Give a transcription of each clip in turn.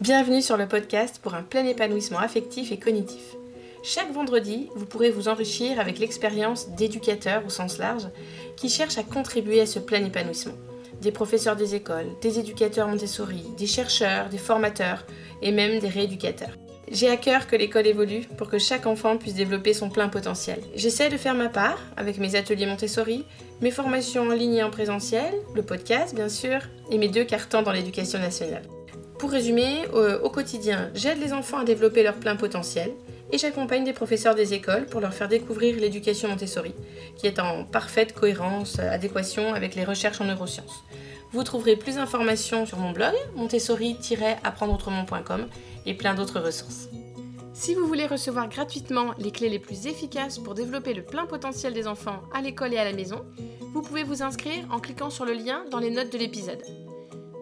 Bienvenue sur le podcast pour un plein épanouissement affectif et cognitif. Chaque vendredi, vous pourrez vous enrichir avec l'expérience d'éducateurs au sens large qui cherchent à contribuer à ce plein épanouissement. Des professeurs des écoles, des éducateurs Montessori, des chercheurs, des formateurs et même des rééducateurs. J'ai à cœur que l'école évolue pour que chaque enfant puisse développer son plein potentiel. J'essaie de faire ma part avec mes ateliers Montessori, mes formations en ligne et en présentiel, le podcast bien sûr, et mes deux cartons dans l'éducation nationale. Pour résumer, au, quotidien, j'aide les enfants à développer leur plein potentiel et j'accompagne des professeurs des écoles pour leur faire découvrir l'éducation Montessori, qui est en parfaite cohérence, euh, adéquation avec les recherches en neurosciences. Vous trouverez plus d'informations sur mon blog, montessori-apprendreautrement.com et plein d'autres ressources. Si vous voulez recevoir gratuitement les clés les plus efficaces pour développer le plein potentiel des enfants à l'école et à la maison, vous pouvez vous inscrire en cliquant sur le lien dans les notes de l'épisode.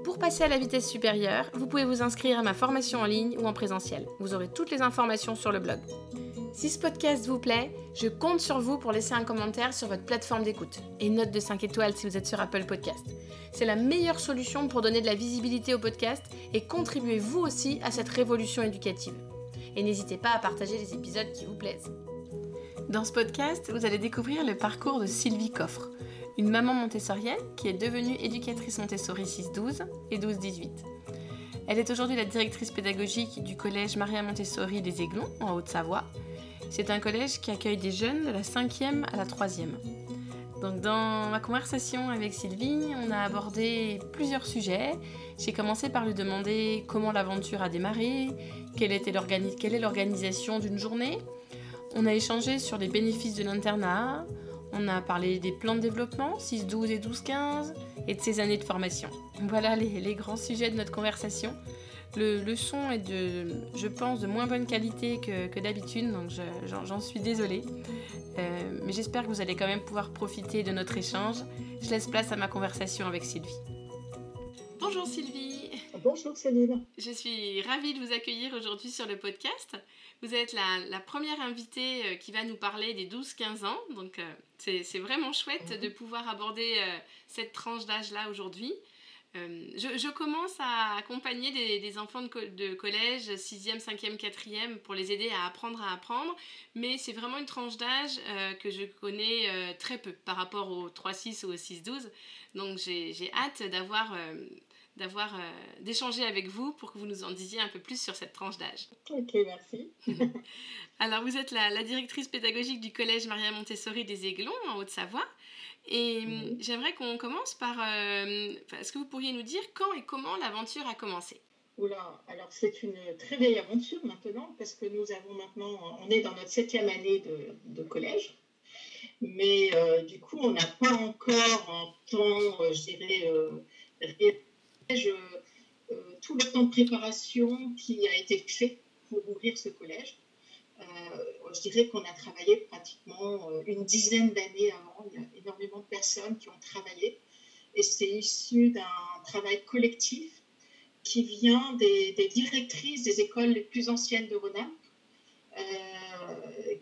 Pour passer à la vitesse supérieure, vous pouvez vous inscrire à ma formation en ligne ou en présentiel. Vous aurez toutes les informations sur le blog. Si ce podcast vous plaît, je compte sur vous pour laisser un commentaire sur votre plateforme d'écoute et note de 5 étoiles si vous êtes sur Apple Podcast. C'est la meilleure solution pour donner de la visibilité au podcast et contribuer vous aussi à cette révolution éducative. Et n'hésitez pas à partager les épisodes qui vous plaisent. Dans ce podcast, vous allez découvrir le parcours de Sylvie Coffre, une maman montessorienne qui est devenue éducatrice Montessori 6-12 et 12-18. Elle est aujourd'hui la directrice pédagogique du collège Maria Montessori des Aiglons en Haute-Savoie. C'est un collège qui accueille des jeunes de la 5e à la 3e. Donc dans ma conversation avec Sylvie, on a abordé plusieurs sujets. J'ai commencé par lui demander comment l'aventure a démarré, quelle, était quelle est l'organisation d'une journée. On a échangé sur les bénéfices de l'internat, on a parlé des plans de développement, 6-12 et 12-15, et de ses années de formation. Voilà les, grands sujets de notre conversation. Le, son est de, je pense, de moins bonne qualité que, d'habitude, donc j'en suis désolée. Euh, mais j'espère que vous allez quand même pouvoir profiter de notre échange. Je laisse place à ma conversation avec Sylvie. Bonjour Sylvie. Bonjour Céline. Je suis ravie de vous accueillir aujourd'hui sur le podcast. Vous êtes la, première invitée euh, qui va nous parler des 12-15 ans, donc euh, c'est vraiment chouette de pouvoir aborder euh, cette tranche d'âge-là aujourd'hui. Je, commence à accompagner des, enfants de, collège, 6e, 5e, 4e, pour les aider à apprendre à apprendre, mais c'est vraiment une tranche d'âge que je connais très peu par rapport au 3-6 ou au 6-12. Donc j'ai hâte d'avoir d'avoir euh, d'échanger avec vous pour que vous nous en disiez un peu plus sur cette tranche d'âge. Ok, merci. Alors, vous êtes la, directrice pédagogique du collège Maria Montessori des Aiglons en Haute-Savoie. Et hum, j'aimerais qu'on commence par. Euh, est-ce que vous pourriez nous dire quand et comment l'aventure a commencé? Oula, alors c'est une très vieille aventure maintenant parce que nous avons maintenant, on est dans notre septième année de, collège, mais euh, du coup on n'a pas encore un temps, je dirais, euh, tout le temps de préparation qui a été fait pour ouvrir ce collège. Euh, je dirais qu'on a travaillé pratiquement euh, une dizaine d'années avant. Il y a énormément de personnes qui ont travaillé. Et c'est issu d'un travail collectif qui vient des, directrices des écoles les plus anciennes de Rhône-Alpes,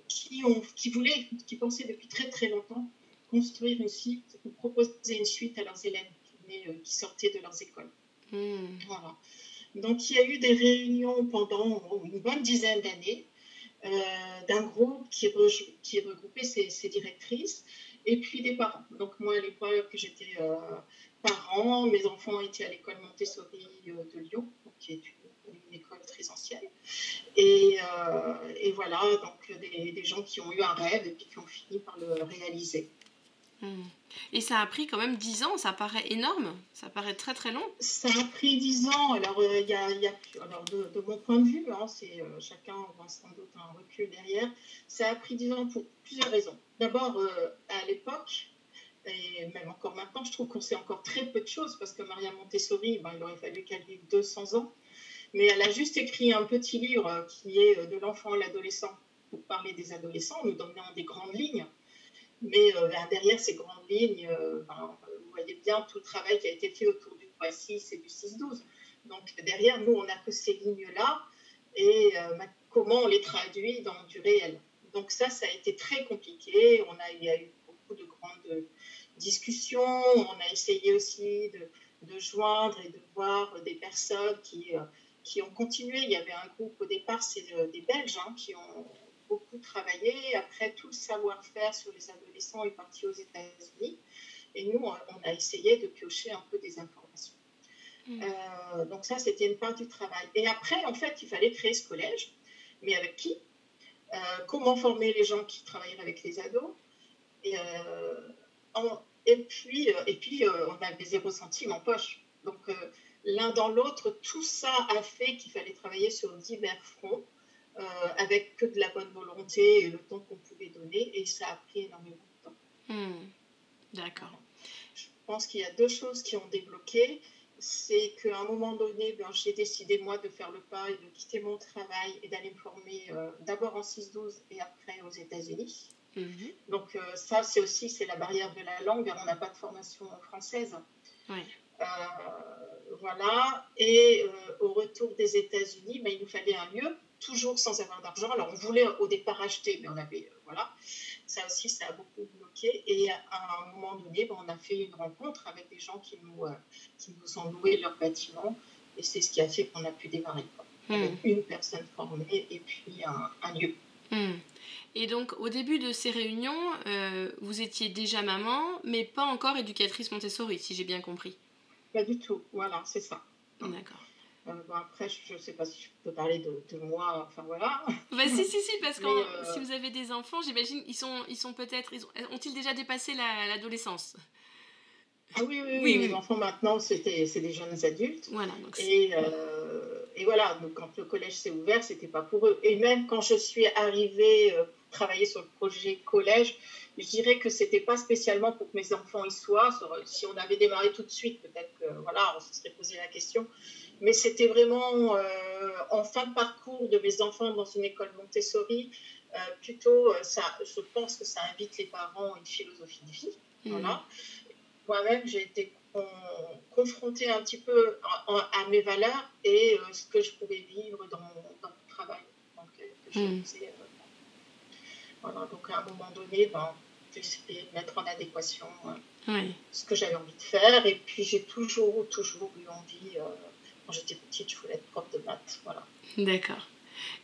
qui voulaient, qui pensaient depuis très très longtemps construire une suite ou proposer une suite à leurs élèves qui, qui sortaient de leurs écoles. Hmm. Voilà. Donc il y a eu des réunions pendant une bonne dizaine d'années euh, d'un groupe qui, qui regroupait ces, directrices et puis des parents. Donc moi à l'époque j'étais euh, parent, mes enfants étaient à l'école Montessori euh, de Lyon, qui est une, école très ancienne. Et, et voilà, donc des, des, gens qui ont eu un rêve et puis qui ont fini par le réaliser. Et ça a pris quand même 10 ans, ça paraît énorme, ça paraît très très long. Ça a pris 10 ans, alors, euh, y a, alors de, mon point de vue, hein, euh, chacun aura sans doute un recul derrière, ça a pris 10 ans pour plusieurs raisons. D'abord, euh, à l'époque, et même encore maintenant, je trouve qu'on sait encore très peu de choses, parce que Maria Montessori, ben, il aurait fallu qu'elle vive 200 ans, mais elle a juste écrit un petit livre qui est de l'enfant à l'adolescent, pour parler des adolescents, nous donnant des grandes lignes. Mais euh, derrière ces grandes lignes, euh, vous voyez bien tout le travail qui a été fait autour du 3-6 et du 6-12. Donc derrière, nous, on n'a que ces lignes-là et euh, comment on les traduit dans du réel. Donc ça, ça a été très compliqué. On a, il y a eu beaucoup de grandes discussions. On a essayé aussi de, de joindre et de voir des personnes qui qui ont continué. Il y avait un groupe au départ, c'est des Belges hein, qui ont beaucoup travaillé. Après, tout le savoir-faire sur les adolescents est parti aux États-Unis. Et nous, on a essayé de piocher un peu des informations. Mm. Euh, donc ça, c'était une part du travail. Et après, en fait, il fallait créer ce collège. Mais avec qui? Euh, Comment former les gens qui travaillent avec les ados? Et, euh, et puis, et puis on avait zéro centime en poche. Donc l'un dans l'autre, tout ça a fait qu'il fallait travailler sur divers fronts. Avec que de la bonne volonté et le temps qu'on pouvait donner, et ça a pris énormément de temps. Mm. D'accord. Je pense qu'il y a deux choses qui ont débloqué. C'est qu'à un moment donné, ben, j'ai décidé, moi, de faire le pas et de quitter mon travail et d'aller me former euh, d'abord en 6-12 et après aux États-Unis. Mhm. Donc, euh, ça, c'est aussi c'est la barrière de la langue. On n'a pas de formation française. Euh, voilà. Et au retour des États-Unis, ben, il nous fallait un lieu, toujours sans avoir d'argent. Alors, on voulait au départ acheter, mais on avait. voilà. Ça aussi, ça a beaucoup bloqué. Et à un moment donné, ben, on a fait une rencontre avec des gens qui nous, euh, qui nous ont loué leur bâtiment. Et c'est ce qui a fait qu'on a pu démarrer. Hmm. une personne formée et puis un, lieu. Hmm. Et donc, au début de ces réunions, euh, vous étiez déjà maman, mais pas encore éducatrice Montessori, si j'ai bien compris. Pas du tout, voilà, c'est ça. D'accord. Euh, après, je ne sais pas si je peux parler de, moi, enfin voilà. Bah, si, si, si, parce que euh, si vous avez des enfants, j'imagine, ils sont, ils sont peut-être, ont-ils déjà dépassé l'adolescence? Ah oui, oui, oui, les enfants maintenant, c'est des jeunes adultes. Voilà, et, euh, et voilà, donc quand le collège s'est ouvert, c'était pas pour eux. Et même quand je suis arrivée travailler sur le projet collège, je dirais que c'était pas spécialement pour que mes enfants y soient. Si on avait démarré tout de suite, peut-être que voilà, on se serait posé la question mais c'était vraiment euh, en fin de parcours de mes enfants dans une école Montessori. Euh, plutôt, euh, ça, je pense que ça invite les parents à une philosophie de vie. Mmh. Voilà. Moi-même, j'ai été confrontée un petit peu à, mes valeurs et ce que je pouvais vivre dans mon, dans mon travail. Donc, mmh. voilà, donc à un moment donné, ben, j'ai essayé de mettre en adéquation ce que j'avais envie de faire. Et puis j'ai toujours, toujours eu envie quand j'étais petite, je voulais être prof de maths. Voilà. D'accord.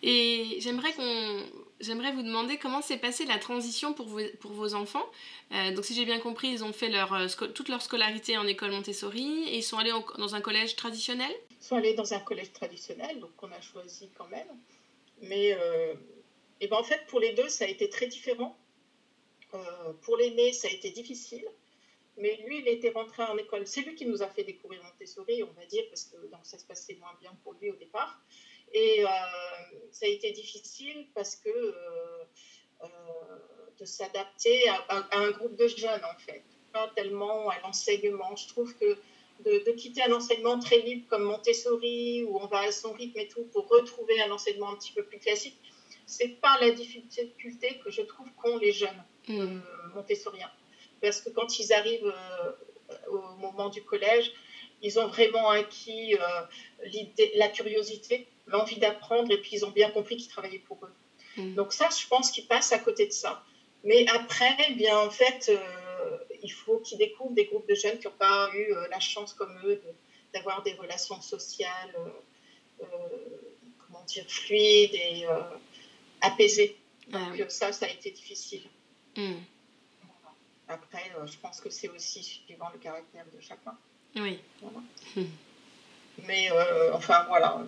Et j'aimerais qu'on, j'aimerais vous demander comment s'est passée la transition pour vos, pour vos enfants. Euh, donc si j'ai bien compris, ils ont fait leur, euh, toute leur scolarité en école Montessori et ils sont allés dans un collège traditionnel? Ils sont allés dans un collège traditionnel, donc on a choisi quand même. Mais euh, et ben en fait pour les deux ça a été très différent. pour l'aîné ça a été difficile mais lui, il était rentré en école. C'est lui qui nous a fait découvrir Montessori, on va dire, parce que donc, ça se passait moins bien pour lui au départ. Et euh, ça a été difficile parce que euh, euh, de s'adapter à, un groupe de jeunes, en fait, pas tellement à l'enseignement. Je trouve que de, quitter un enseignement très libre comme Montessori, où on va à son rythme et tout, pour retrouver un enseignement un petit peu plus classique, c'est pas la difficulté que je trouve qu'ont les jeunes mmh. montessoriens parce que quand ils arrivent euh, au moment du collège, ils ont vraiment acquis euh, la curiosité, l'envie d'apprendre, et puis ils ont bien compris qu'ils travaillaient pour eux. Mm. Donc ça, je pense qu'ils passent à côté de ça. Mais après, eh bien en fait, euh, il faut qu'ils découvrent des groupes de jeunes qui n'ont pas eu la chance comme eux d'avoir des relations sociales, comment dire, fluides et apaisées. Ah Donc ça, ça a été difficile. Mm. Après, euh, je pense que c'est aussi suivant le caractère de chacun. Oui. Mais euh, enfin voilà,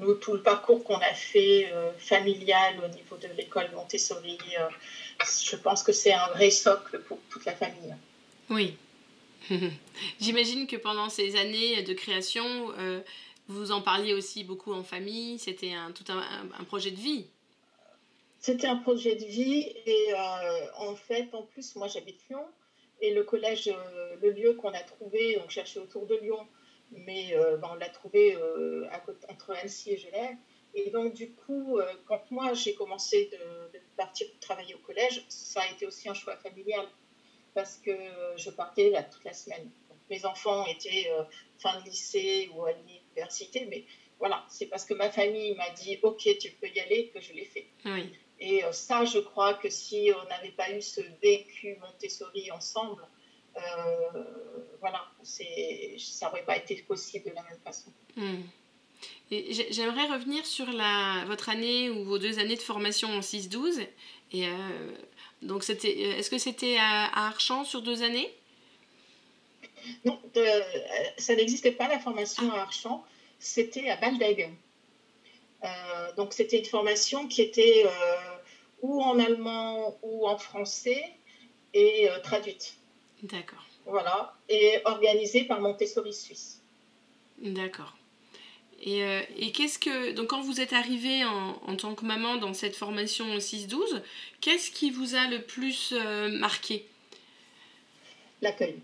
nous, tout le parcours qu'on a fait euh, familial au niveau de l'école Montessori, je pense que c'est un vrai socle pour toute la famille. Oui. J'imagine que pendant ces années de création, vous en parliez aussi beaucoup en famille, c'était un, tout un projet de vie. C'était un projet de vie et euh, en fait, en plus, moi j'habite Lyon et le collège, euh, le lieu qu'on a trouvé, on cherchait autour de Lyon, mais euh, ben, on l'a trouvé entre Annecy et Genève. Et donc, du coup, quand moi j'ai commencé de, partir travailler au collège, ça a été aussi un choix familial parce que je partais toute la semaine. mes enfants étaient fin de lycée ou à l'université, mais voilà, c'est parce que ma famille m'a dit OK, tu peux y aller que je l'ai fait. Oui. Et euh, ça, je crois que si on n'avait pas eu ce vécu Montessori ensemble, euh, voilà, ça n'aurait pas été possible de la même façon. Hmm. J'aimerais revenir sur la, votre année ou vos deux années de formation en 6-12. Et donc, est-ce que c'était à, à Archamps sur deux années? Non, ça n'existait pas la formation à Archamps, c'était à Baldeg. Euh, donc c'était une formation qui était euh, ou en allemand ou en français et euh, traduite. D'accord. Voilà, et organisée par Montessori Suisse. D'accord. Et, et qu'est-ce que. Donc, quand vous êtes arrivé en, en, tant que maman dans cette formation 6-12, qu'est-ce qui vous a le plus marqué? L'accueil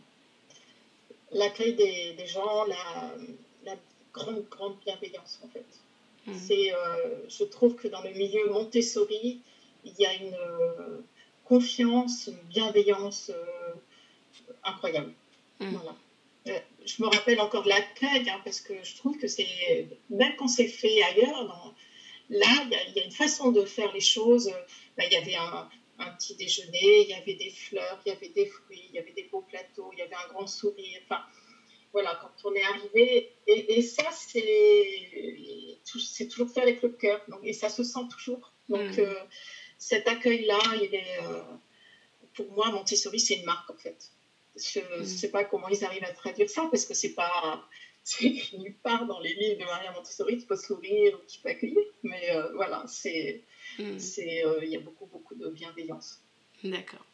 l'accueil des, des, gens, la, la, grande, grande bienveillance en fait. Mmh. C'est, euh, je trouve que dans le milieu Montessori, il y a une euh, confiance, une bienveillance euh, incroyable. Mmh. Voilà. je me rappelle encore de l'accueil, hein, parce que je trouve que c'est, même quand c'est fait ailleurs, dans, là, il y, y, a une façon de faire les choses. Bah, il y avait un, un petit déjeuner, il y avait des fleurs, il y avait des fruits, il y avait des beaux plateaux, il y avait un grand sourire. Enfin, voilà, quand on est arrivé, et, ça, c'est toujours fait avec le cœur, donc, et ça se sent toujours. Donc, mm. euh, cet accueil-là, il est, euh, pour moi, Montessori, c'est une marque, en fait. Je ne sais pas comment ils arrivent à traduire ça, parce que c'est pas c'est nulle part dans les livres de Maria Montessori, tu peux sourire ou tu peux accueillir, mais euh, voilà, c'est Hmm. C'est, il y a beaucoup, beaucoup de bienveillance. D'accord.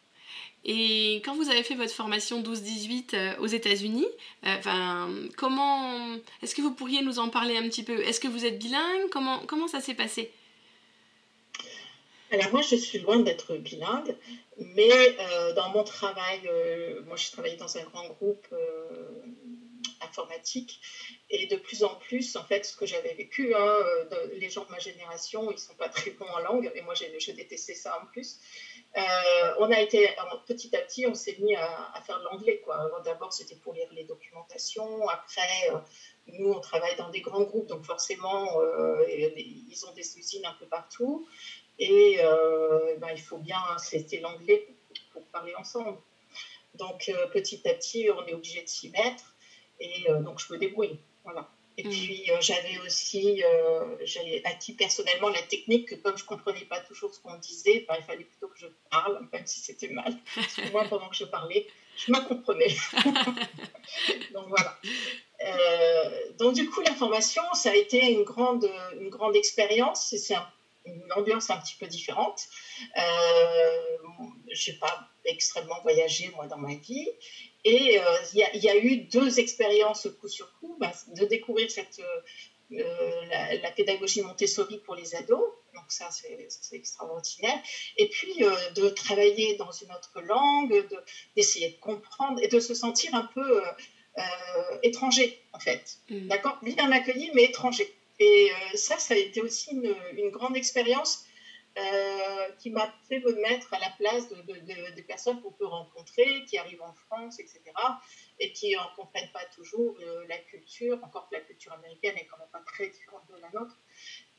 Et quand vous avez fait votre formation 12-18 euh, aux États-Unis, euh, comment est-ce que vous pourriez nous en parler un petit peu? Est-ce que vous êtes bilingue? Comment comment ça s'est passé? Alors moi, je suis loin d'être bilingue, mais dans mon travail, moi, je travaillais dans un grand groupe informatique. Et de plus en plus, en fait, ce que j'avais vécu, hein, euh, les gens de ma génération, ils sont pas très bons en langue, et moi, j'ai détesté ça en plus. Euh, on a été, petit à petit, on s'est mis à, faire de l'anglais. D'abord, c'était pour lire les documentations. Après, euh, nous, on travaille dans des grands groupes, donc forcément, ils ont des usines un peu partout. Et ben, il faut bien, c'était l'anglais pour, parler ensemble. Donc, petit à petit, on est obligé de s'y mettre. Et euh, donc, je me débrouille. Voilà. Et mm. puis, euh, j'avais aussi, euh, j'ai acquis personnellement la technique que comme je ne comprenais pas toujours ce qu'on disait, ben, il fallait plutôt que je parle, même si c'était mal. Parce que moi, pendant que je parlais, je me comprenais. donc, voilà. donc, du coup, la formation, ça a été une grande, une grande expérience. C'est une ambiance un petit peu différente. je n'ai pas extrêmement voyagé, moi, dans ma vie. Et euh, il y, a eu deux expériences coup sur coup, bah, de découvrir cette, euh, la, pédagogie Montessori pour les ados, donc ça c'est extraordinaire, et puis euh, de travailler dans une autre langue, d'essayer de, comprendre et de se sentir un peu étranger en fait, mm. d'accord? Bien accueilli mais étranger. Et ça, ça a été aussi une, une grande expérience euh, qui m'a fait me mettre à la place de, de, personnes qu'on peut rencontrer, qui arrivent en France, etc., et qui ne comprennent pas toujours euh, la culture, encore que la culture américaine est quand même pas très différente de la nôtre.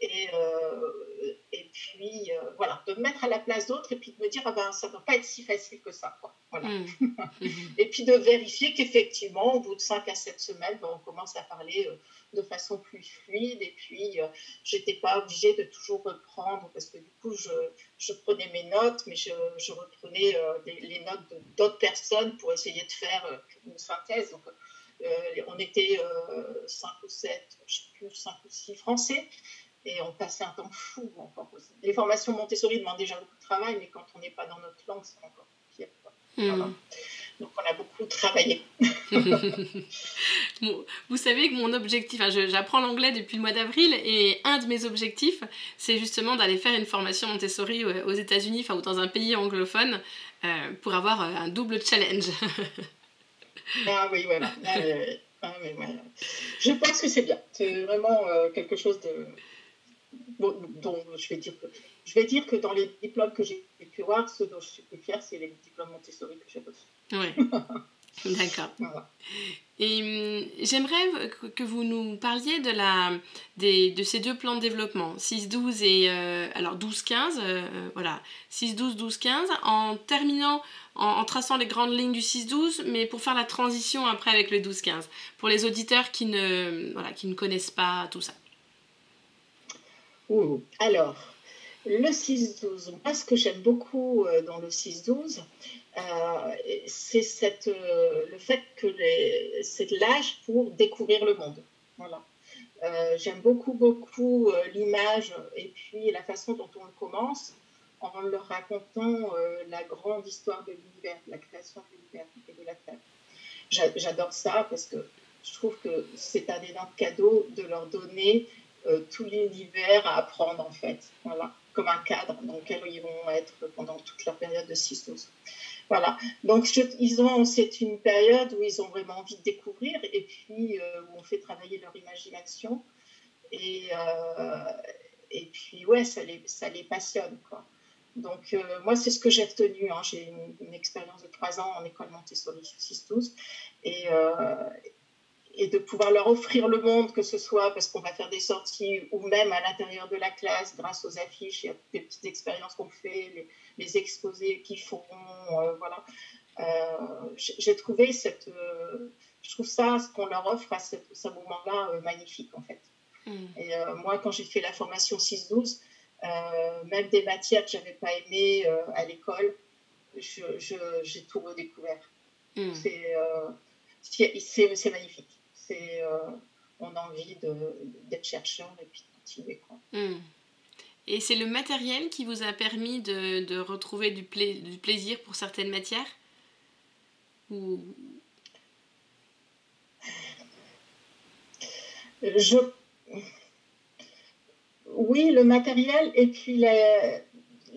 Et, euh, et puis, voilà, de me mettre à la place d'autres et puis de me dire, ah ben, ça ne doit pas être si facile que ça. Quoi. Voilà. Mmh. et puis de vérifier qu'effectivement, au bout de 5 à 7 semaines, ben, on commence à parler de façon plus fluide. Et puis, euh, j'étais pas obligée de toujours reprendre parce que du coup, je, je prenais mes notes, mais je, je reprenais euh, les notes d'autres personnes pour essayer de faire euh, une synthèse. Donc, on était 5 ou 7, je sais plus, 5 ou 6 français. Et on passait un temps fou encore. Les formations Montessori demandent déjà beaucoup de travail, mais quand on n'est pas dans notre langue, c'est encore pire. Hmm. Donc on a beaucoup travaillé. vous savez que mon objectif, j'apprends l'anglais depuis le mois d'avril et un de mes objectifs, c'est justement d'aller faire une formation Montessori aux États-Unis, enfin ou dans un pays anglophone, euh, pour avoir euh, un double challenge. ah oui, voilà. Ah, ah, je pense que c'est bien. C'est vraiment euh, quelque chose de dont je vais dire que je vais dire que dans les diplômes que j'ai pu voir, ceux dont je suis plus fière, c'est les diplômes Montessori que j'ai reçus. Oui. D'accord. Et hum, j'aimerais que vous nous parliez de, la, des, de ces deux plans de développement, 6-12 et euh, alors 12-15, euh, euh, voilà, 6-12, 12-15, en terminant, en, traçant les grandes lignes du 6-12, mais pour faire la transition après avec le 12-15, pour les auditeurs qui ne, voilà, qui ne connaissent pas tout ça. Alors, le 6-12, moi ce que j'aime beaucoup euh, dans le 6-12, euh, c'est cette, euh, le fait que c'est l'âge pour découvrir le monde. Voilà. j'aime beaucoup, beaucoup l'image et puis la façon dont on le commence en leur racontant la grande histoire de l'univers, la création de l'univers et de la Terre. J'adore ça parce que je trouve que c'est un énorme cadeau de leur donner tout l'univers à apprendre en fait. Voilà comme un cadre dans lequel ils vont être pendant toute leur période de 6-12. Voilà. Donc, ils ont, c'est une période où ils ont vraiment envie de découvrir et puis euh, où on fait travailler leur imagination. Et, euh, et puis, ouais, ça les, ça les passionne, quoi. Donc, euh, moi, c'est ce que j'ai retenu. Hein. J'ai une, expérience de trois ans en école Montessori 6-12. Et, et de pouvoir leur offrir le monde, que ce soit parce qu'on va faire des sorties ou même à l'intérieur de la classe grâce aux affiches et à des petites expériences qu'on fait, les, exposés qu'ils font, euh, voilà. Euh, j'ai trouvé cette, euh, je trouve ça, ce qu'on leur offre à ce, moment-là, magnifique en fait. Mm. Et moi, quand j'ai fait la formation 6-12, même des matières que j'avais pas aimées à l'école, j'ai tout redécouvert. Mm. C'est magnifique c'est euh, on a envie d'être chercheur et puis de continuer. Quoi. Hmm. Et c'est le matériel qui vous a permis de, de retrouver du, du, plaisir pour certaines matières? Ou... Je... Oui, le matériel et puis la,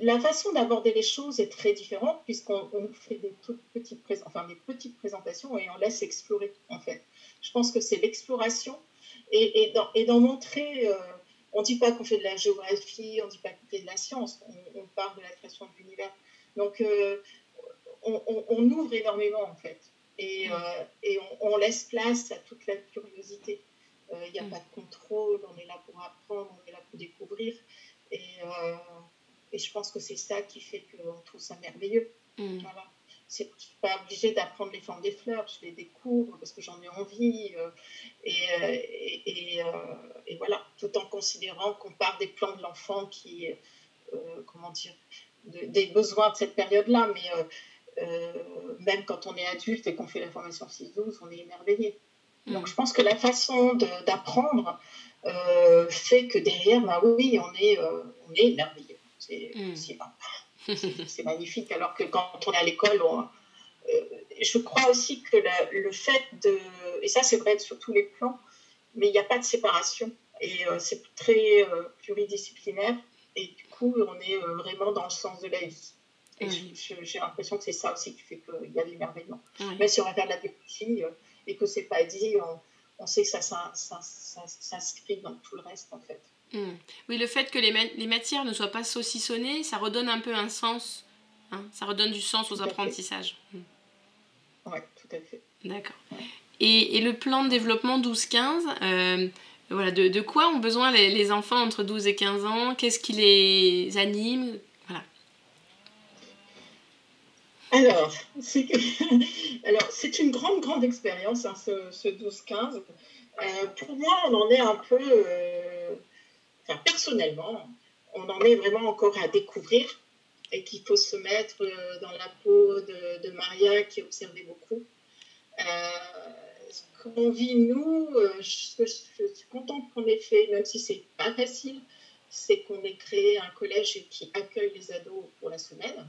la façon d'aborder les choses est très différente puisqu'on fait des toutes petites, enfin, des petites présentations et on laisse explorer en fait. Je pense que c'est l'exploration et, et d'en montrer. Euh, on ne dit pas qu'on fait de la géographie, on ne dit pas qu'on fait de la science, on, parle de la création de l'univers. Donc, euh, on, ouvre énormément, en fait. Et, mm. euh, et on, laisse place à toute la curiosité. Il n'y a mm. pas de contrôle, on est là pour apprendre, on est là pour découvrir. Et, et je pense que c'est ça qui fait qu'on trouve ça merveilleux. Mm. Voilà je ne suis pas obligée d'apprendre les formes des fleurs, je les découvre parce que j'en ai envie. Euh, euh, et, euh, et, voilà, tout en considérant qu'on part des plans de l'enfant qui, comment dire, des besoins de cette période-là. Mais même quand on est adulte et qu'on fait la formation 6-12, on est émerveillé. Mm. Donc je pense que la façon d'apprendre fait que derrière, bah oui, on est, on est émerveillé. C'est mm c'est magnifique. Alors que quand on est à l'école, euh, je crois aussi que le fait de. Et ça, c'est vrai sur tous les plans, mais il n'y a pas de séparation. Et euh, c'est très euh, pluridisciplinaire. Et du coup, on est vraiment dans le sens de la vie. Et j'ai l'impression que c'est ça aussi qui fait qu'il y a l'émerveillement. Mais si on regarde la biologie et que c'est pas dit, on, sait que ça, ça, ça, ça s'inscrit dans tout le reste, en fait. Hmm. Oui, le fait que les, les, matières ne soient pas saucissonnées, ça redonne un peu un sens. Hein, ça redonne du sens aux apprentissages. Hmm. Oui, tout à fait. D'accord. Et, et, le plan de développement 12-15, euh, voilà, de, de, quoi ont besoin les, les, enfants entre 12 et 15 ans? Qu'est-ce qui les anime? Voilà. Alors, c'est une grande, grande expérience, hein, ce, ce 12-15. Euh, pour moi, on en est un peu... Euh, personnellement, on en est vraiment encore à découvrir et qu'il faut se mettre euh, dans la peau de, Maria qui observait beaucoup. Euh, ce qu'on vit, nous, euh, je, suis contente qu'on ait fait, même si c'est pas facile, c'est qu'on ait créé un collège qui accueille les ados pour la semaine.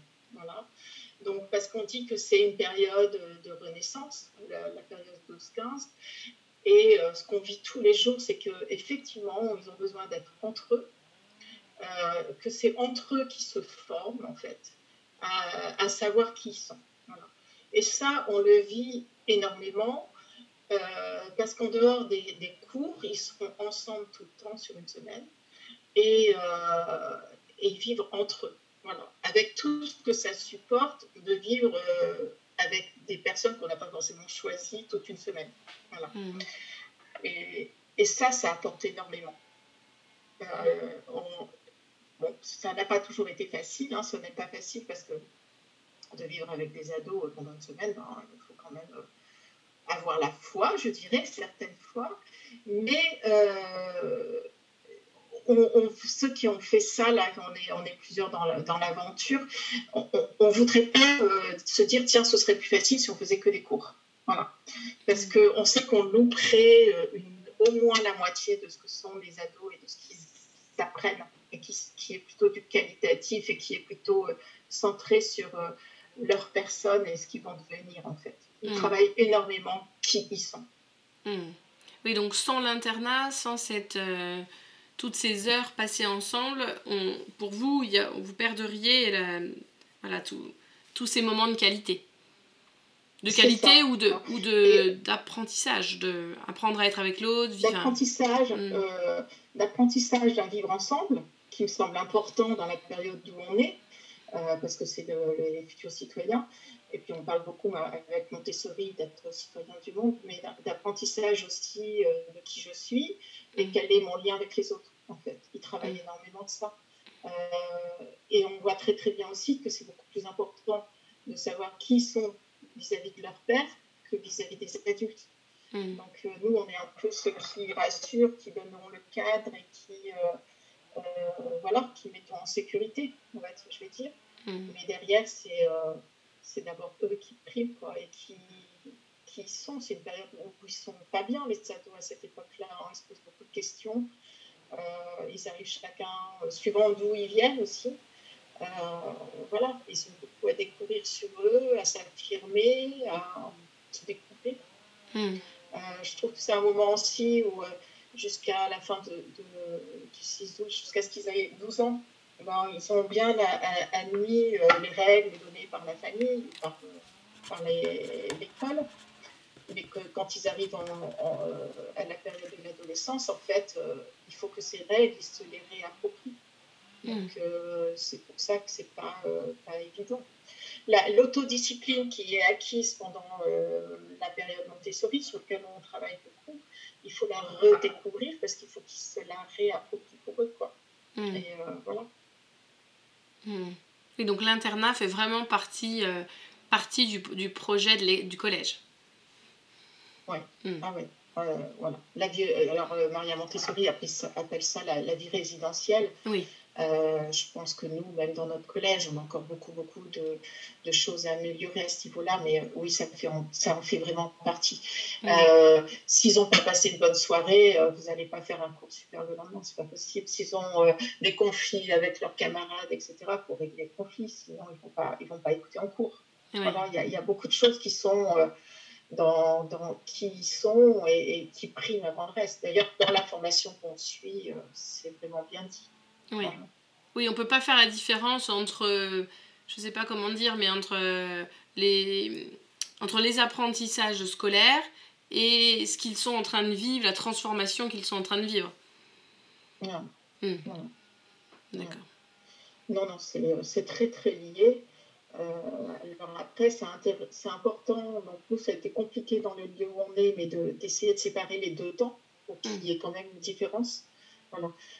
Donc, parce qu'on dit que c'est une période de renaissance, la période 12-15, et euh, ce qu'on vit tous les jours, c'est qu'effectivement, ils ont besoin d'être entre eux, euh, que c'est entre eux qui se forment, en fait, à, savoir qui ils sont. Et ça, on le vit énormément, euh, parce qu'en dehors des, cours, ils seront ensemble tout le temps sur une semaine, et, et vivre entre eux. Voilà. Avec tout ce que ça supporte de vivre avec des personnes qu'on n'a pas forcément choisies toute une semaine. Voilà. Mm. Et, et, ça, ça apporte énormément. Euh, bon, ça n'a pas toujours été facile, hein, ce n'est pas facile parce que de vivre avec des ados pendant une semaine, ben, il faut quand même euh, avoir la foi, je dirais, certaines fois. Mais euh, ceux qui ont fait ça, là, on est, on est plusieurs dans l'aventure, on ne voudrait pas se dire, tiens, ce serait plus facile si on faisait que des cours. Voilà. Parce qu'on sait qu'on louperait au moins la moitié de ce que sont les ados et de ce qu'ils apprennent, et qui, qui, est plutôt du qualitatif et qui est plutôt centré sur leur personne et ce qu'ils vont devenir, en fait. Ils mm. travaillent énormément qui ils sont. Mm. Oui, donc sans l'internat, sans cette, euh, toutes ces heures passées ensemble, on, pour vous, y a, vous perdriez voilà, tous ces moments de qualité. De qualité ou de ou de d'apprentissage, de apprendre à être avec l'autre. D'apprentissage, mm. euh, d'apprentissage d'un vivre ensemble, qui me semble important dans la période où on est, parce que c'est les futurs citoyens. Et puis on parle beaucoup avec Montessori d'être citoyen du monde, mais d'apprentissage aussi euh, de qui je suis et quel est mon lien avec les autres, en fait. Il travaille mm. énormément de ça. Euh, et on voit très très bien aussi que c'est beaucoup plus important de savoir qui sont vis-à-vis de leur père que vis-à-vis des adultes. Mm. Donc euh, nous, on est un peu ceux qui rassurent, qui donneront le cadre et qui, voilà, qui mettons en sécurité, on va dire, je vais dire. Mais derrière, c'est c'est d'abord eux qui priment quoi, et qui, qui sont. C'est une période où ils sont pas bien, les ados, à cette époque-là. Hein, ils se posent beaucoup de questions. Euh, ils arrivent chacun, euh, suivant d'où ils viennent aussi. Euh, voilà, ils ont beaucoup à découvrir sur eux, à s'affirmer, à se découvrir. Hmm. je trouve que c'est un moment aussi où, jusqu'à la fin de, du 6 août, jusqu'à ce qu'ils aient 12 ans, ben, ils sont bien admis euh, les règles données par la famille, par, par l'école. Mais que quand ils arrivent euh, à la période de l'adolescence, en fait, euh, il faut que ces règles, ils se les réapproprient. Hmm. Donc, c'est pour ça que c'est pas, pas évident. L'autodiscipline qui est acquise pendant la période Montessori, sur laquelle on travaille beaucoup, il faut la redécouvrir parce qu'il faut qu'ils se la réapproprient pour eux. Quoi. Hmm. Et voilà. Hmm. Et donc l'internat fait vraiment partie, euh, partie du, du projet de du collège. Oui, hmm. ah ouais. Euh, voilà. La vie, euh, alors Maria Montessori appelle ça, appelle ça la, la, vie résidentielle. Oui. Euh, je pense que nous, même dans notre collège, on a encore beaucoup, beaucoup de, choses à améliorer à ce niveau-là, mais euh, oui, ça, fait, ça en fait vraiment partie. Euh, s'ils n'ont pas passé une bonne soirée, vous n'allez pas faire un cours super le lendemain, c'est pas possible. S'ils ont des conflits avec leurs camarades, etc., pour régler les conflits, sinon ils ne vont, pas, vont pas écouter en cours. Il y, a beaucoup de choses qui sont dans, dans, qui sont et, qui priment avant le reste. D'ailleurs, dans la formation qu'on suit, c'est vraiment bien dit. Oui. Oui, on peut pas faire la différence entre, je sais pas comment dire, mais entre les, entre les apprentissages scolaires et ce qu'ils sont en train de vivre, la transformation qu'ils sont en train de vivre. Non. Hmm. D'accord. Non, non, c'est très très lié. Euh, alors après, c'est important. Donc, nous, ça a été compliqué dans le lieu où on est, mais d'essayer de, de, séparer les deux temps pour qu'il y ait quand même une différence.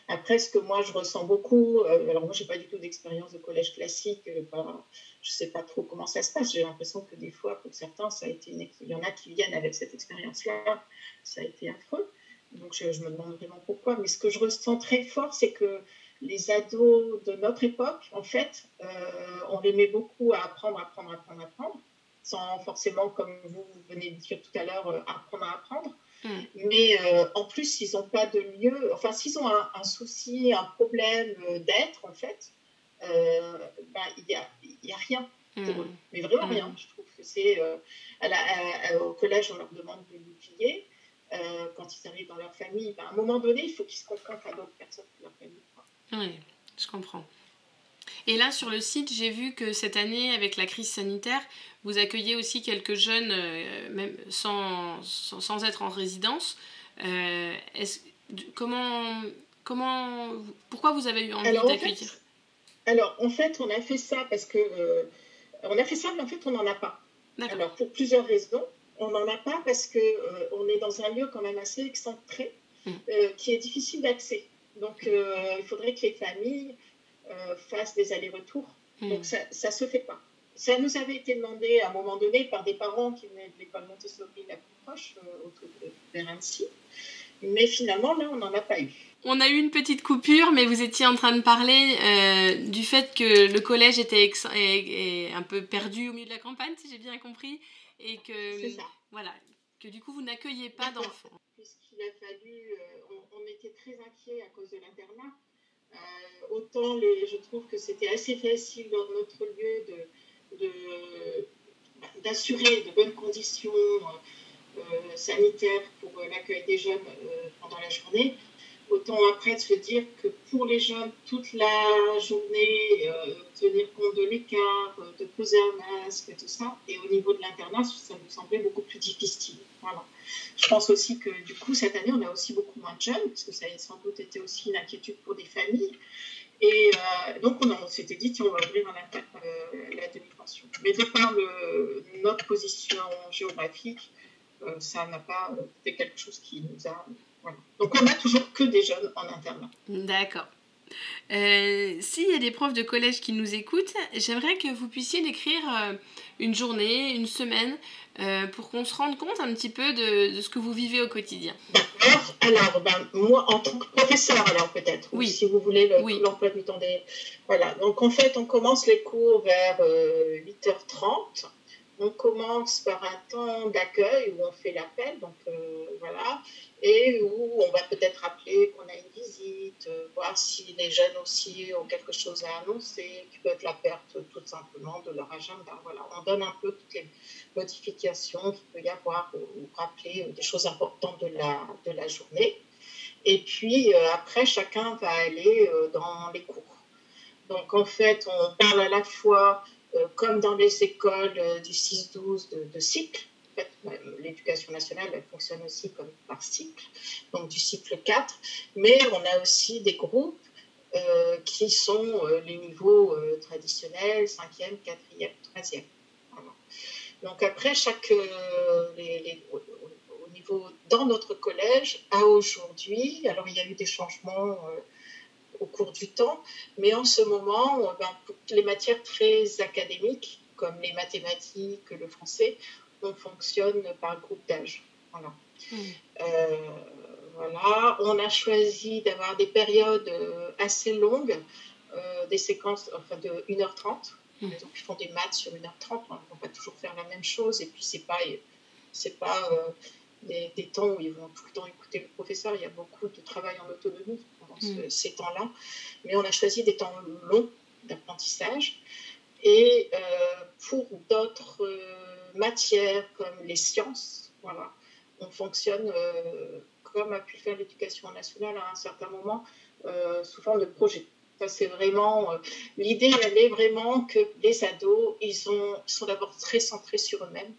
Après, ce que moi je ressens beaucoup, euh, alors moi j'ai pas du tout d'expérience de collège classique, euh, je sais pas trop comment ça se passe. J'ai l'impression que des fois, pour certains, ça a été il y en a qui viennent avec cette expérience-là, ça a été affreux. Donc je, me demande vraiment pourquoi. Mais ce que je ressens très fort, c'est que les ados de notre époque, en fait, euh, on les met beaucoup à apprendre, apprendre, apprendre, apprendre, sans forcément, comme vous venez de dire tout à l'heure, apprendre à apprendre. Mm. Mais euh, en plus, ils n'ont pas de lieu, enfin, s'ils ont un, souci, un problème euh, d'être, en fait, euh, bah, il n'y a, y a, rien pour mm. eux. Mais vraiment mm. rien. Je trouve que c'est. au collège, on leur demande de l'oublier. quand ils arrivent dans leur famille, bah, à un moment donné, il faut qu'ils se confrontent à d'autres personnes que leur famille. Oui, je comprends. Et là, sur le site, j'ai vu que cette année, avec la crise sanitaire, vous accueillez aussi quelques jeunes, euh, même sans, sans, être en résidence. Euh, comment, comment, pourquoi vous avez eu envie d'accueillir? Alors, en fait, on a fait ça parce que. Euh, on a fait ça, mais en fait, on n'en a pas. Alors, pour plusieurs raisons. On n'en a pas parce qu'on on est dans un lieu quand même assez excentré, mmh. qui est difficile d'accès. Donc, il faudrait que les familles euh, fassent des allers-retours. Hmm. Donc ça ne se fait pas. Ça nous avait été demandé à un moment donné par des parents qui venaient de l'école Montessori la plus proche, euh, autour de, vers Mais finalement, là, on n'en a pas eu. On a eu une petite coupure, mais vous étiez en train de parler euh, du fait que le collège était un peu perdu au milieu de la campagne, si j'ai bien compris, et que voilà, que du coup vous n'accueillez pas d'enfants. Puisqu'il a fallu, euh, on, était très inquiets à cause de l'internat. Euh, autant les, je trouve que c'était assez facile dans notre lieu de, d'assurer de, bonnes conditions sanitaires pour l'accueil des jeunes pendant la journée autant après de se dire que pour les jeunes, toute la journée, euh, tenir compte de l'écart, euh, de poser un masque, tout ça, et au niveau de l'internat, ça nous semblait beaucoup plus difficile. Je pense aussi que du coup, cette année, on a aussi beaucoup moins de jeunes, parce que ça a sans doute été aussi une inquiétude pour des familles. Et euh, donc, on, s'était dit, tiens, on va ouvrir la demi-pension. Mais de par notre position géographique, ça n'a pas été quelque chose qui nous a donc on n'a toujours que des jeunes en internat. D'accord. Euh, s'il y a des profs de collège qui nous écoutent, j'aimerais que vous puissiez décrire euh, une journée, une semaine, euh, pour qu'on se rende compte un petit peu de, ce que vous vivez au quotidien. D'accord. Alors, ben, moi, en tant que professeur, alors peut-être, oui. si vous voulez l'emploi du temps des... Voilà, donc en fait, on commence les cours vers 8h30 on commence par un temps d'accueil où on fait l'appel, donc euh, voilà, et où on va peut-être rappeler qu'on a une visite, euh, voir si les jeunes aussi ont quelque chose à annoncer, qui peut être la perte tout simplement de leur agenda. Voilà, on donne un peu toutes les modifications qu'il peut y avoir ou, rappeler des choses importantes de la, de la journée. Et puis euh, après, chacun va aller dans les cours. Donc en fait, on parle à la fois euh, comme dans les écoles euh, du 6-12 de, cycle. L'éducation nationale fonctionne aussi par cycle, donc du cycle 4. Mais on a aussi des groupes euh, qui sont les niveaux traditionnels, 5e, 4e, 3e. Donc après, chaque, au niveau dans notre collège, à aujourd'hui, alors il y a eu des changements au cours du temps. Mais en ce moment, ben, pour les matières très académiques, comme les mathématiques, le français, on fonctionne par groupe d'âge. Voilà. Hmm. Euh, voilà. On a choisi d'avoir des périodes euh, assez longues, euh, des séquences enfin, de 1h30. Hmm. Donc, ils font des maths sur 1h30. On ne va pas toujours faire la même chose. Et puis, ce n'est pas, c'est pas des, des, temps où ils vont tout le temps écouter le professeur. Il y a beaucoup de travail en autonomie. Mm. ces temps-là. Mais on a choisi des temps longs d'apprentissage. Et euh, pour d'autres euh, matières comme les sciences, voilà, on fonctionne euh, comme a pu faire l'éducation nationale à un certain moment, sous forme de projet. Ça, c'est vraiment l'idée, elle est vraiment que les ados, ils, ont, sont d'abord très centrés sur eux-mêmes.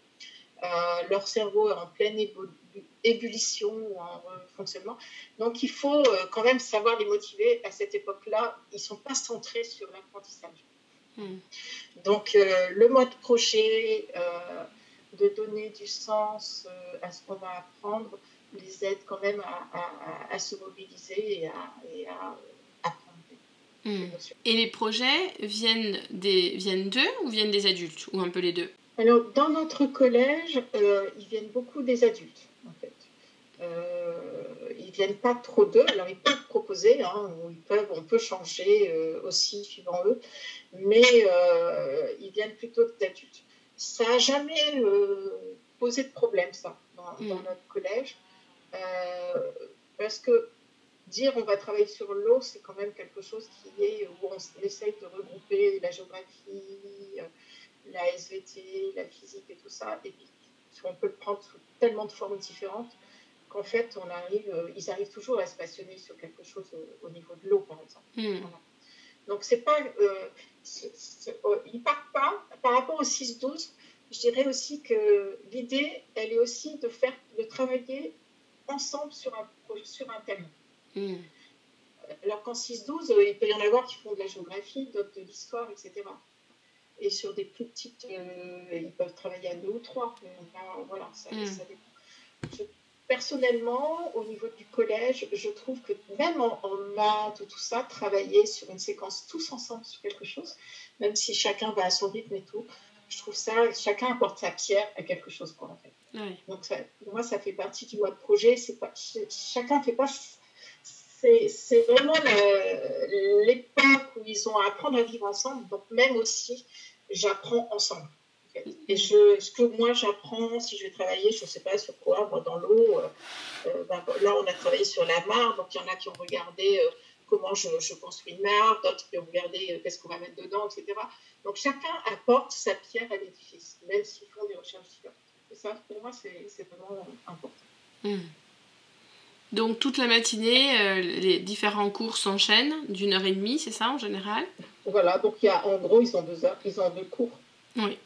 leur cerveau est en pleine évolution ébullition ou en fonctionnement. Donc il faut euh, quand même savoir les motiver. À cette époque-là, ils ne sont pas centrés sur l'apprentissage. Hmm. Donc euh, le mode projet, euh, de donner du sens à ce qu'on va apprendre, les aide quand même à, se mobiliser et à, apprendre. Hmm. Et les projets viennent des viennent d'eux ou viennent des adultes ou un peu les deux? Alors dans notre collège, ils viennent beaucoup des adultes Euh, ils viennent pas trop d'eux, alors ils peuvent proposer, hein, ils peuvent, on peut changer euh, aussi suivant eux, mais euh, ils viennent plutôt d'adultes. Ça n'a jamais posé de problème, ça, dans, mm. notre collège, parce que dire on va travailler sur l'eau, c'est quand même quelque chose qui est où on essaye de regrouper la géographie, la SVT, la physique et tout ça, et puis on peut le prendre sous tellement de formes différentes qu'en fait, on arrive, euh, ils arrivent toujours à se passionner sur quelque chose au, niveau de l'eau, par exemple. Hmm. Donc, c'est pas. Euh, oh, ils partent pas. Par rapport au 6-12, je dirais aussi que l'idée, elle est aussi de, faire, de travailler ensemble sur un, sur un thème. Hmm. Alors qu'en 6-12, il peut y en avoir qui font de la géographie, d'autres de l'histoire, etc. Et sur des plus petites, euh, ils peuvent travailler à deux ou trois. voilà, ça, ça dépend personnellement, au niveau du collège, je trouve que même en, maths ou tout ça, travailler sur une séquence tous ensemble sur quelque chose, même si chacun va à son rythme et tout, je trouve ça, chacun apporte sa pierre à quelque chose, quoi, en fait. Donc, pour moi, ça fait partie du mode projet. C'est pas, chacun fait pas. C'est vraiment l'époque où ils ont à apprendre à vivre ensemble. Donc, même aussi, j'apprends ensemble. Et je, ce que moi j'apprends, si je vais travailler, je ne sais pas sur quoi, moi dans l'eau, euh, euh, ben, là on a travaillé sur la mare, donc il y en a qui ont regardé euh, comment je, je, construis une mare, d'autres qui ont regardé qu'est-ce qu'on va mettre dedans, etc. Donc chacun apporte sa pierre à l'édifice, même s'ils font des recherches différentes. Et ça, pour moi, c'est vraiment important. Hmm. Donc toute la matinée, les différents cours s'enchaînent d'une heure et demie, c'est ça en général? Voilà, donc il y a, en gros, ils ont deux heures, ils ont deux cours. Oui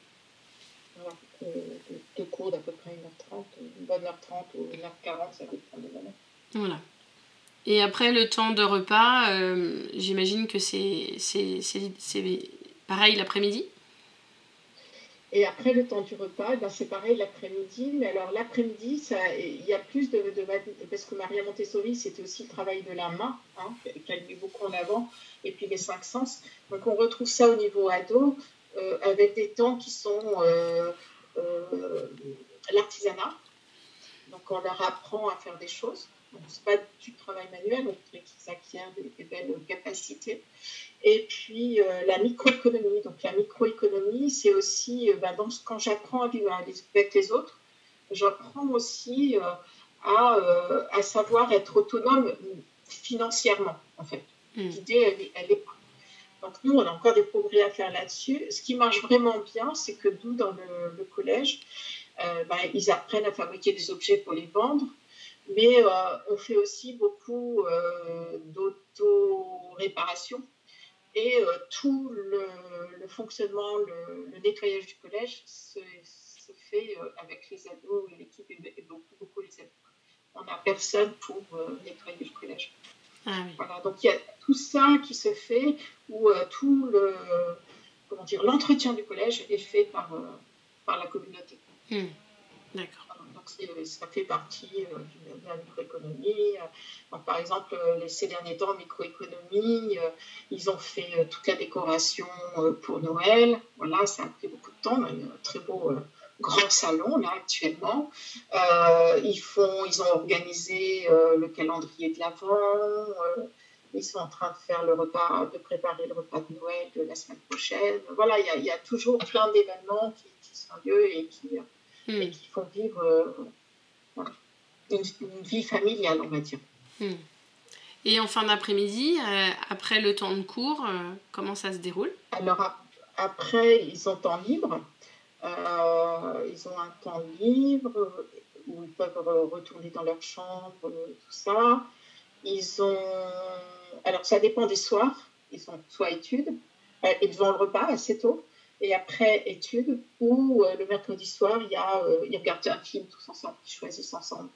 de, cours d'à peu près 1h30, une bonne heure 30 ou 1h40, ça dépend des moments. Voilà. Et après le temps de repas, euh, j'imagine que c'est pareil l'après-midi? Et après le temps du repas, ben c'est pareil l'après-midi. Mais alors l'après-midi, il y a plus de, de, Parce que Maria Montessori, c'était aussi le travail de la main, hein, qu'elle met beaucoup en avant, et puis les cinq sens. Donc on retrouve ça au niveau ado, euh, avec des temps qui sont euh, l'artisanat. Donc on leur apprend à faire des choses. Ce n'est pas du travail manuel, donc ils acquièrent des, belles capacités. Et puis la microéconomie. Donc la microéconomie, c'est aussi ben, quand j'apprends à vivre avec les autres, j'apprends aussi à, à, savoir être autonome financièrement, en fait. Hmm. L'idée, elle, elle est donc nous, on a encore des progrès à faire là-dessus. Ce qui marche vraiment bien, c'est que nous, dans le, collège, euh, ben, ils apprennent à fabriquer des objets pour les vendre, mais euh, on fait aussi beaucoup euh, d'auto-réparation. Et tout le, fonctionnement, le, nettoyage du collège se, fait avec les ados, l'équipe et beaucoup, beaucoup les ados. On n'a personne pour nettoyer le collège. Ah voilà, donc il y a tout ça qui se fait où euh, tout le comment dire l'entretien du collège est fait par, euh, par la communauté. Hmm. D'accord. donc ça fait partie euh, de la microéconomie. Donc, par exemple, ces derniers temps, en microéconomie, ils ont fait toute la décoration pour Noël. Voilà, ça a pris beaucoup de temps. A un très beau grand salon là actuellement. Euh, ils, font, ils ont organisé euh, le calendrier de l'Avent. Euh, ils sont en train de faire le repas, de préparer le repas de Noël de la semaine prochaine. Voilà, il y, y, a toujours plein d'événements qui, qui, sont lieu et qui, hmm. et qui font vivre une, vie familiale, on va dire. Hmm. Et en fin d'après-midi, après le temps de cours, comment ça se déroule? Alors après, ils ont temps libre. Euh, ils ont un temps libre où ils peuvent retourner dans leur chambre, tout ça. Ils ont. Alors, ça dépend des soirs. Ils ont soit études, euh, ils ont le repas assez tôt, et après études, ou euh, le mercredi soir, il y a, ils regardent un film tous ensemble, ils choisissent ensemble.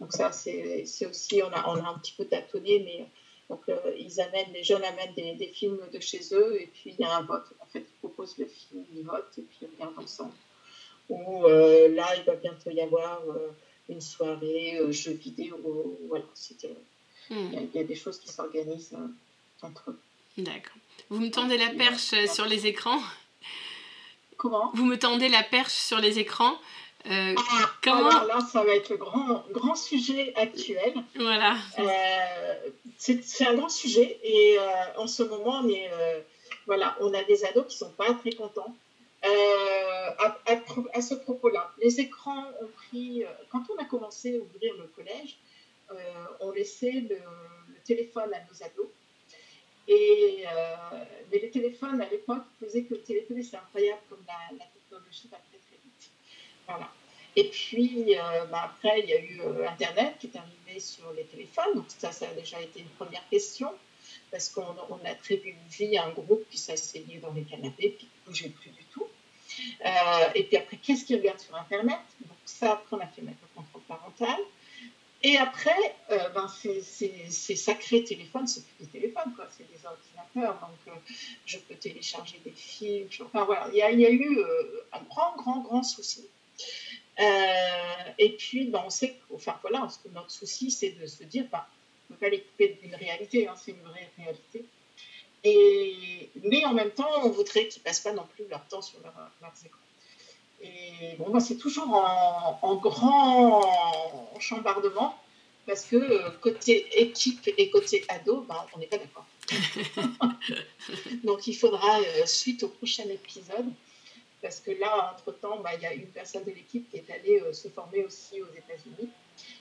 Donc, ça, c'est aussi. On a, on a un petit peu tâtonné, mais donc, euh, ils amènent, les jeunes amènent des, films de chez eux et puis il y a un vote. En fait, ils proposent le film, ils votent et puis ils regardent ensemble. Ou euh, là, il va bientôt y avoir euh, une soirée jeux vidéo. Voilà, hmm. il y, a des choses qui s'organisent entre eux. D'accord. Vous me tendez la perche sur les écrans? Comment? Vous me tendez la perche sur les écrans? Euh, ah, comment... Alors là, ça va être le grand, grand sujet actuel. Voilà. Euh, c'est un grand sujet et euh, en ce moment, on, est, voilà, on a des ados qui ne sont pas très contents. À, à, ce propos-là, les écrans ont pris. Quand on a commencé à ouvrir le collège, on laissait le, le, téléphone à nos ados. Et, mais les téléphones, à l'époque, faisaient que le téléphone, c'est incroyable comme la, la technologie va. Voilà. Et puis, euh, bah, après, il y a eu euh, Internet qui est arrivé sur les téléphones. Donc, ça, ça a déjà été une première question. Parce qu'on a très vu une vie, un groupe qui s'asseyait dans les canapés, puis qui ne bougeait plus du tout. Euh, et puis après, qu'est-ce qu'ils regardent sur Internet? Donc, ça, après, on a fait mettre le contrôle parental. Et après, ben, ces, sacrés téléphones, c'est plus des téléphones, quoi, c'est des ordinateurs. Donc, je peux télécharger des films. Enfin, voilà, il y, a, il y a eu un grand, grand, grand souci. Euh, et puis, ben, on sait, enfin voilà, que notre souci, c'est de se dire, ben, on ne peut pas les couper d'une réalité, hein, c'est une vraie réalité. Et, mais en même temps, on voudrait qu'ils ne passent pas non plus leur temps sur leur, leurs écrans. Et bon, ben, c'est toujours en, grand chambardement parce que euh, côté équipe et côté ado, ben, on n'est pas d'accord. Donc il faudra, euh, suite au prochain épisode, parce que là, entre-temps, ben, il y a une personne de l'équipe qui est allée euh, se former aussi aux États-Unis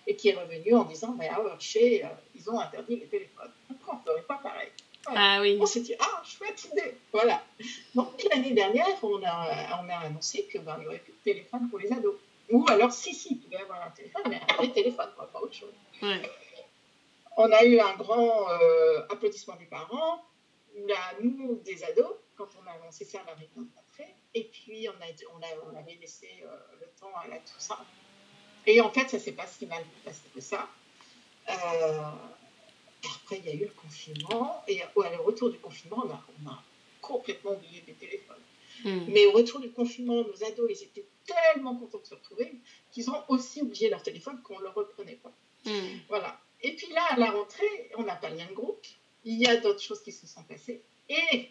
et qui est revenue en disant, ben, à chez, ils ont interdit les téléphones. Pourquoi on ne pas pareil ah oui. On s'est dit, ah, chouette idée. Voilà. Donc, l'année dernière, on a, on a annoncé qu'il ben, n'y aurait plus de téléphone pour les ados. Ou alors, si, si, il pouvait avoir un téléphone, mais un vrai téléphone, pas autre chose. On a eu un grand euh, applaudissement des parents, là, nous, des ados, quand on a annoncé ça à la réunion rentrée. Et puis, on, a, on, a, on avait laissé euh, le temps à la, tout ça. Et en fait, ça ne s'est pas si mal passé que ça. Euh, après, il y a eu le confinement. Et au retour du confinement, on a, complètement oublié les téléphones. Hmm. Mais au retour du confinement, nos ados, ils étaient tellement contents de se retrouver qu'ils ont aussi oublié leur téléphone qu'on ne le reprenait pas. Hmm. Voilà. Et puis là, à la rentrée, on n'a pas lien de groupe. Il y a d'autres choses qui se sont passées. Et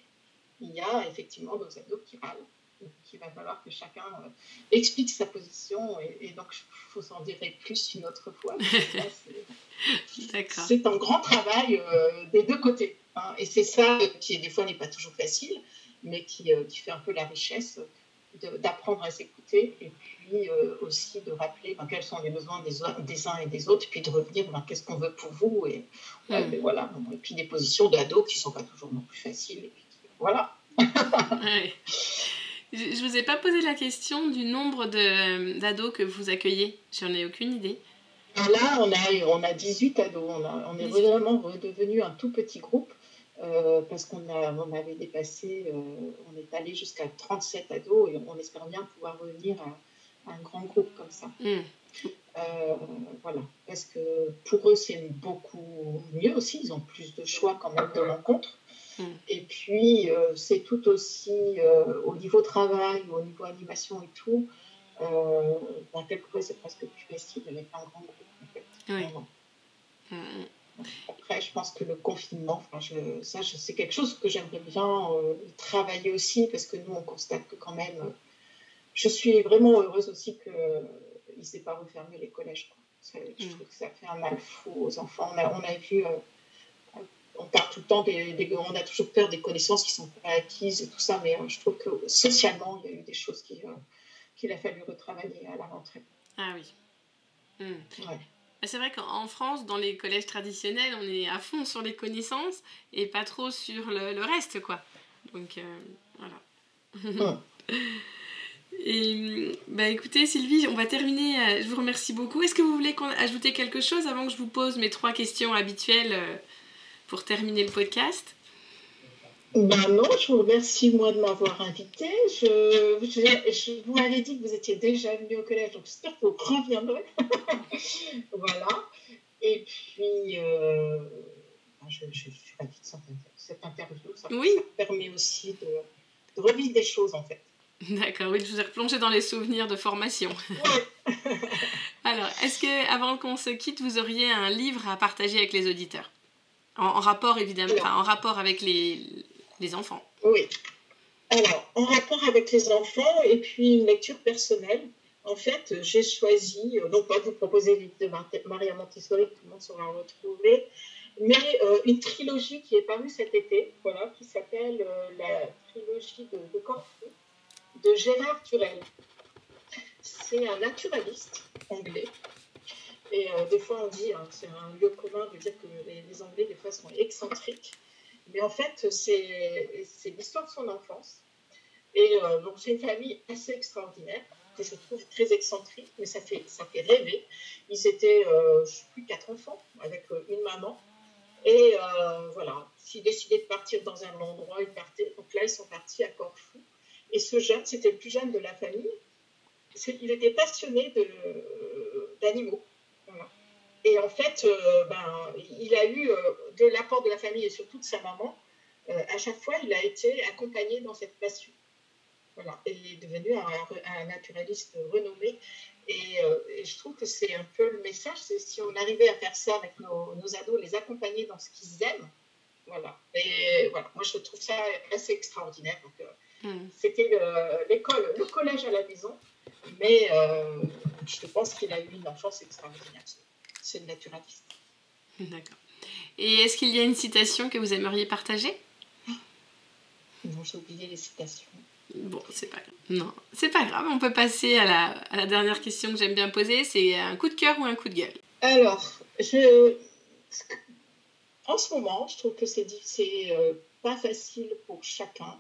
il y a effectivement nos ados qui râlent. Il va falloir que chacun euh, explique sa position. Et, donc, il faut s'en dire plus une autre fois. C'est un grand travail euh, des deux côtés. Hein. Et c'est ça qui, des fois, n'est pas toujours facile, mais qui, euh, qui fait un peu la richesse d'apprendre à s'écouter et puis euh, aussi de rappeler ben, quels sont les besoins des, des, uns et des autres, puis de revenir ben, qu'est-ce qu'on veut pour vous. Et, ben, voilà. et puis des positions d'ados qui ne sont pas toujours non plus faciles. Et puis, voilà. Je ne vous ai pas posé la question du nombre d'ados que vous accueillez. J'en ai aucune idée. Là, on a, on a 18 ados. On, a, on est vraiment redevenu un tout petit groupe euh, parce qu'on on avait dépassé, euh, on est allé jusqu'à 37 ados et on espère bien pouvoir revenir à, un grand groupe comme ça. Mm. Euh, voilà, parce que pour eux, c'est beaucoup mieux aussi. Ils ont plus de choix quand même de rencontres. Mm. Et puis, c'est tout aussi au niveau travail, au niveau animation et tout. Euh, ben, quelquefois, c'est presque plus facile avec un grand groupe. En fait, oui. Après, je pense que le confinement, enfin, je, ça, c'est quelque chose que j'aimerais bien euh, travailler aussi, parce que nous, on constate que quand même, euh, je suis vraiment heureuse aussi qu'ils ne s'est pas refermé les collèges. je mm. trouve que ça fait un mal fou aux enfants. On a, on a vu, euh, on parle tout le temps, des, on a toujours peur des connaissances qui sont pas acquises et tout ça, mais je trouve que socialement, il y a eu des choses qu'il a fallu retravailler à la rentrée. Ah oui. Mm. Ouais. Bah, c'est vrai qu'en France, dans les collèges traditionnels, on est à fond sur les connaissances et pas trop sur le, reste, quoi. Donc, euh, voilà. et bah écoutez, Sylvie, on va terminer. Euh, je vous remercie beaucoup. Est-ce que vous voulez ajouter quelque chose avant que je vous pose mes trois questions habituelles euh, pour terminer le podcast ben non, je vous remercie moi de m'avoir invité. Je, je, vous m'avez dit que vous étiez déjà venu au collège, donc j'espère que vous reviendrez. voilà. Et puis, euh, ben, je, suis ravie de cette interview. Ça, oui. permet aussi de, de, revivre des choses en fait. D'accord, oui, je vous ai replongé dans les souvenirs de formation. Oui. Alors, est-ce que avant qu'on se quitte, vous auriez un livre à partager avec les auditeurs? En, rapport évidemment, en rapport avec les, les enfants. Oui. Alors, en rapport avec les enfants et puis une lecture personnelle, en fait, j'ai choisi, euh, donc pas vous proposer le de Maria Montessori, tout le monde saura retrouver, mais euh, une trilogie qui est parue cet été, voilà, qui s'appelle euh, la trilogie de, de, de Gérard Turel. C'est un naturaliste anglais. Et des fois, on dit, hein, c'est un lieu commun de dire que les, Anglais, des fois, sont excentriques. Mais en fait, c'est l'histoire de son enfance. Et euh, donc, c'est une famille assez extraordinaire, que je trouve très excentrique, mais ça fait, rêver. Ils étaient, euh, je ne sais plus, quatre enfants, avec euh, une maman. Et voilà, s'ils décidaient de partir dans un endroit, ils partaient. Donc là, ils sont partis à Corfou. Et ce jeune, c'était le plus jeune de la famille. Il était passionné d'animaux. Et en fait, euh, ben, il a eu euh, de l'apport de la famille et surtout de sa maman. Euh, à chaque fois, il a été accompagné dans cette passion. Voilà. Et il est devenu un, naturaliste renommé. Et, je trouve que c'est un peu le message, c'est si on arrivait à faire ça avec nos, ados, les accompagner dans ce qu'ils aiment, voilà. Et voilà, moi je trouve ça assez extraordinaire. Hmm. C'était l'école, le, collège à la maison, mais je pense qu'il a eu une enfance extraordinaire. C'est le naturaliste. D'accord. Et est-ce qu'il y a une citation que vous aimeriez partager? Non, j'ai oublié les citations. Bon, c'est pas grave. Non, c'est pas grave. On peut passer à la, à la dernière question que j'aime bien poser. C'est un coup de cœur ou un coup de gueule? Alors, je... en ce moment, je trouve que c'est euh, pas facile pour chacun.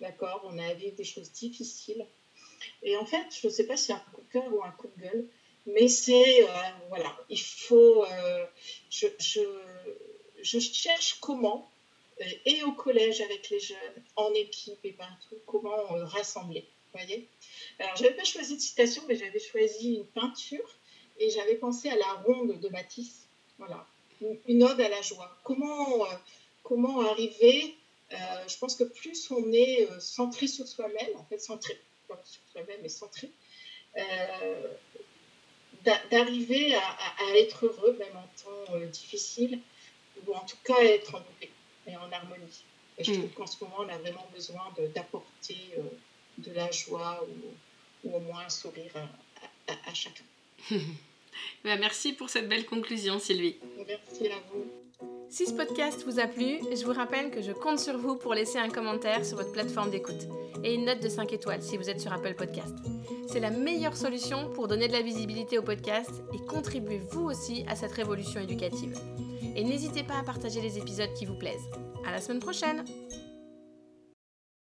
D'accord? On a à vivre des choses difficiles. Et en fait, je ne sais pas si c'est un coup de cœur ou un coup de gueule, mais c'est, euh, voilà, il faut, euh, je, je, je, cherche comment, euh, et au collège avec les jeunes, en équipe et partout, comment rassembler, voyez Alors, je n'avais pas choisi de citation, mais j'avais choisi une peinture, et j'avais pensé à la ronde de Matisse, voilà, une, ode à la joie. Comment, comment arriver, je pense que plus on est centré sur soi-même, en fait, centré, pas sur soi-même, mais centré, d'arriver à, être heureux, même en temps euh, difficile, ou en tout cas être en paix et en harmonie. Et je mm. trouve qu'en ce moment, on a vraiment besoin d'apporter euh, de, la joie ou, ou, au moins un sourire à, chacun. Bah, merci pour cette belle conclusion, Sylvie. Merci à vous. Si ce podcast vous a plu, je vous rappelle que je compte sur vous pour laisser un commentaire sur votre plateforme d'écoute et une note de 5 étoiles si vous êtes sur Apple Podcast. C'est la meilleure solution pour donner de la visibilité au podcast et contribuer vous aussi à cette révolution éducative. Et n'hésitez pas à partager les épisodes qui vous plaisent. À la semaine prochaine!